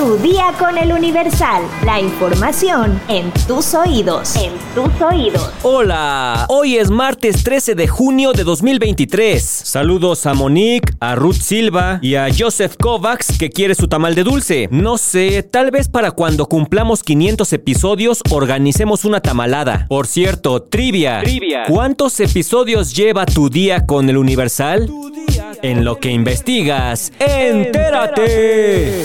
Tu día con el Universal. La información en tus oídos. En tus oídos. Hola, hoy es martes 13 de junio de 2023. Saludos a Monique, a Ruth Silva y a Joseph Kovacs que quiere su tamal de dulce. No sé, tal vez para cuando cumplamos 500 episodios organicemos una tamalada. Por cierto, trivia. Trivia. ¿Cuántos episodios lleva tu día con el Universal? En lo que investigas, entérate.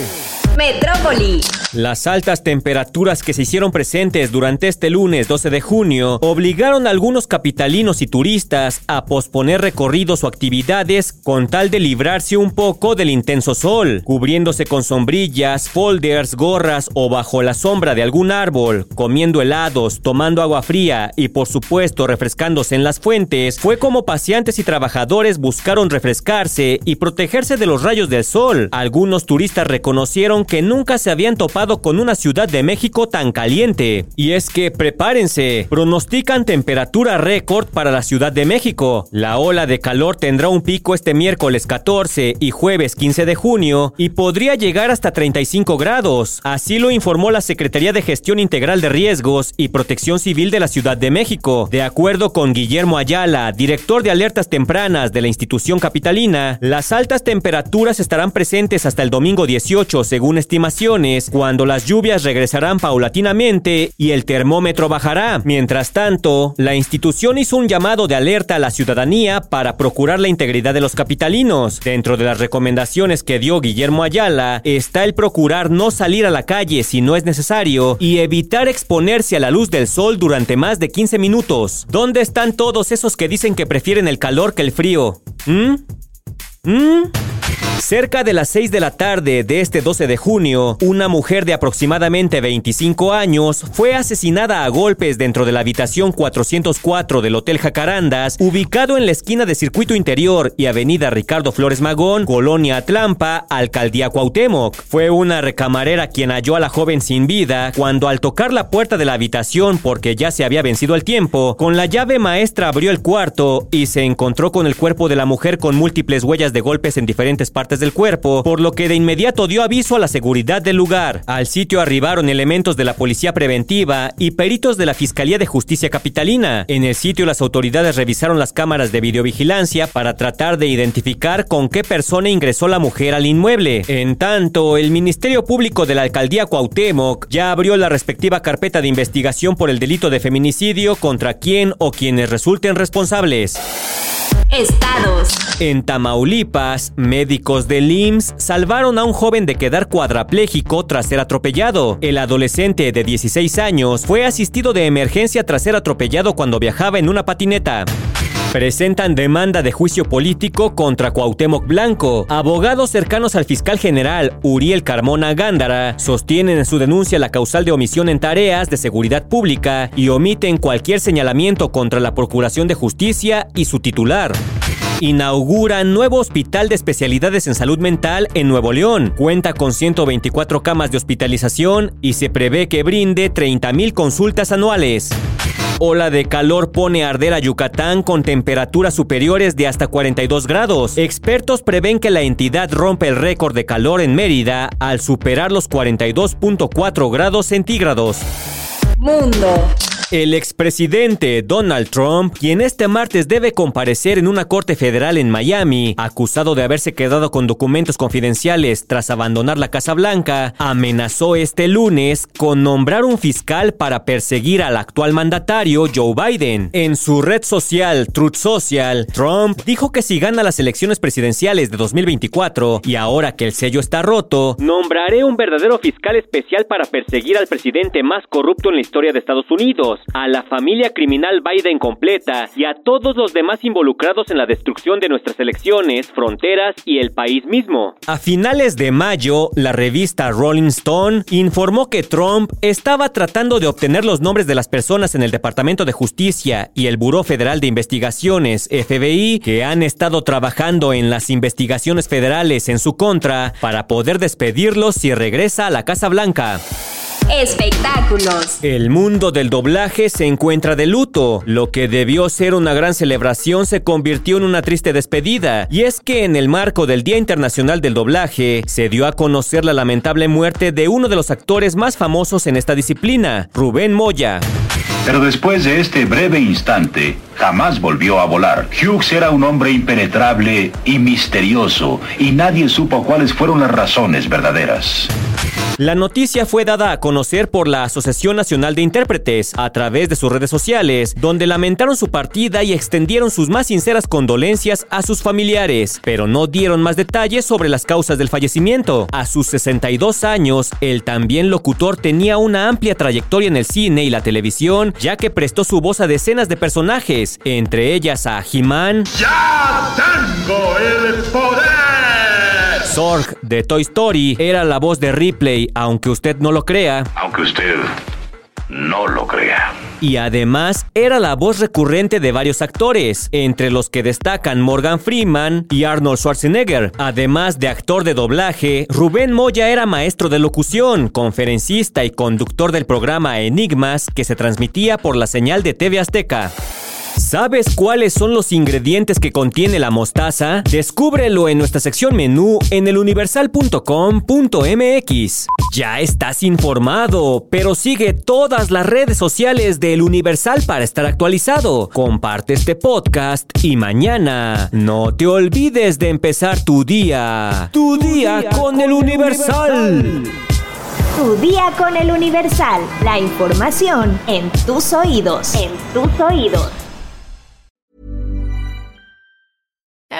Metrópoli. Las altas temperaturas que se hicieron presentes durante este lunes 12 de junio obligaron a algunos capitalinos y turistas a posponer recorridos o actividades con tal de librarse un poco del intenso sol, cubriéndose con sombrillas, folders, gorras o bajo la sombra de algún árbol, comiendo helados, tomando agua fría y por supuesto refrescándose en las fuentes, fue como paseantes y trabajadores buscaron refrescarse y protegerse de los rayos del sol. Algunos turistas reconocieron que nunca se habían topado con una ciudad de México tan caliente. Y es que prepárense, pronostican temperatura récord para la Ciudad de México. La ola de calor tendrá un pico este miércoles 14 y jueves 15 de junio y podría llegar hasta 35 grados. Así lo informó la Secretaría de Gestión Integral de Riesgos y Protección Civil de la Ciudad de México. De acuerdo con Guillermo Ayala, director de alertas tempranas de la institución capitalina, las altas temperaturas estarán presentes hasta el domingo 18 según estimaciones, cuando cuando las lluvias regresarán paulatinamente y el termómetro bajará. Mientras tanto, la institución hizo un llamado de alerta a la ciudadanía para procurar la integridad de los capitalinos. Dentro de las recomendaciones que dio Guillermo Ayala está el procurar no salir a la calle si no es necesario y evitar exponerse a la luz del sol durante más de 15 minutos. ¿Dónde están todos esos que dicen que prefieren el calor que el frío? ¿Mm? ¿Mm? Cerca de las 6 de la tarde de este 12 de junio, una mujer de aproximadamente 25 años fue asesinada a golpes dentro de la habitación 404 del Hotel Jacarandas, ubicado en la esquina de Circuito Interior y Avenida Ricardo Flores Magón, Colonia Atlampa, Alcaldía Cuauhtémoc. Fue una recamarera quien halló a la joven sin vida cuando al tocar la puerta de la habitación porque ya se había vencido el tiempo, con la llave maestra abrió el cuarto y se encontró con el cuerpo de la mujer con múltiples huellas de golpes en diferentes partes del cuerpo, por lo que de inmediato dio aviso a la seguridad del lugar. Al sitio arribaron elementos de la Policía Preventiva y peritos de la Fiscalía de Justicia Capitalina. En el sitio las autoridades revisaron las cámaras de videovigilancia para tratar de identificar con qué persona ingresó la mujer al inmueble. En tanto, el Ministerio Público de la Alcaldía Cuauhtémoc ya abrió la respectiva carpeta de investigación por el delito de feminicidio contra quien o quienes resulten responsables. Estados. En Tamaulipas, médicos del IMSS salvaron a un joven de quedar cuadrapléjico tras ser atropellado. El adolescente de 16 años fue asistido de emergencia tras ser atropellado cuando viajaba en una patineta. Presentan demanda de juicio político contra Cuauhtémoc Blanco. Abogados cercanos al fiscal general Uriel Carmona Gándara sostienen en su denuncia la causal de omisión en tareas de seguridad pública y omiten cualquier señalamiento contra la Procuración de Justicia y su titular inaugura nuevo hospital de especialidades en salud mental en Nuevo León. Cuenta con 124 camas de hospitalización y se prevé que brinde 30.000 consultas anuales. Ola de calor pone a arder a Yucatán con temperaturas superiores de hasta 42 grados. Expertos prevén que la entidad rompe el récord de calor en Mérida al superar los 42.4 grados centígrados. Mundo. El expresidente Donald Trump, quien este martes debe comparecer en una corte federal en Miami, acusado de haberse quedado con documentos confidenciales tras abandonar la Casa Blanca, amenazó este lunes con nombrar un fiscal para perseguir al actual mandatario Joe Biden. En su red social Truth Social, Trump dijo que si gana las elecciones presidenciales de 2024 y ahora que el sello está roto, nombraré un verdadero fiscal especial para perseguir al presidente más corrupto en la historia de Estados Unidos a la familia criminal Biden completa y a todos los demás involucrados en la destrucción de nuestras elecciones, fronteras y el país mismo. A finales de mayo, la revista Rolling Stone informó que Trump estaba tratando de obtener los nombres de las personas en el Departamento de Justicia y el Buró Federal de Investigaciones, FBI, que han estado trabajando en las investigaciones federales en su contra para poder despedirlos si regresa a la Casa Blanca. Espectáculos. El mundo del doblaje se encuentra de luto. Lo que debió ser una gran celebración se convirtió en una triste despedida. Y es que en el marco del Día Internacional del Doblaje se dio a conocer la lamentable muerte de uno de los actores más famosos en esta disciplina, Rubén Moya. Pero después de este breve instante, jamás volvió a volar. Hughes era un hombre impenetrable y misterioso, y nadie supo cuáles fueron las razones verdaderas. La noticia fue dada a conocer por la Asociación Nacional de Intérpretes a través de sus redes sociales, donde lamentaron su partida y extendieron sus más sinceras condolencias a sus familiares, pero no dieron más detalles sobre las causas del fallecimiento. A sus 62 años, el también locutor tenía una amplia trayectoria en el cine y la televisión, ya que prestó su voz a decenas de personajes, entre ellas a He-Man, ¡Ya tengo el poder! Zorg de Toy Story era la voz de Ripley, aunque usted no lo crea. Aunque usted no lo crea. Y además era la voz recurrente de varios actores, entre los que destacan Morgan Freeman y Arnold Schwarzenegger. Además de actor de doblaje, Rubén Moya era maestro de locución, conferencista y conductor del programa Enigmas que se transmitía por la señal de TV Azteca. ¿Sabes cuáles son los ingredientes que contiene la mostaza? Descúbrelo en nuestra sección menú en eluniversal.com.mx. Ya estás informado, pero sigue todas las redes sociales de El Universal para estar actualizado. Comparte este podcast y mañana no te olvides de empezar tu día. Tu, día, con, El Universal. Tu día con el Universal. La información en tus oídos. En tus oídos.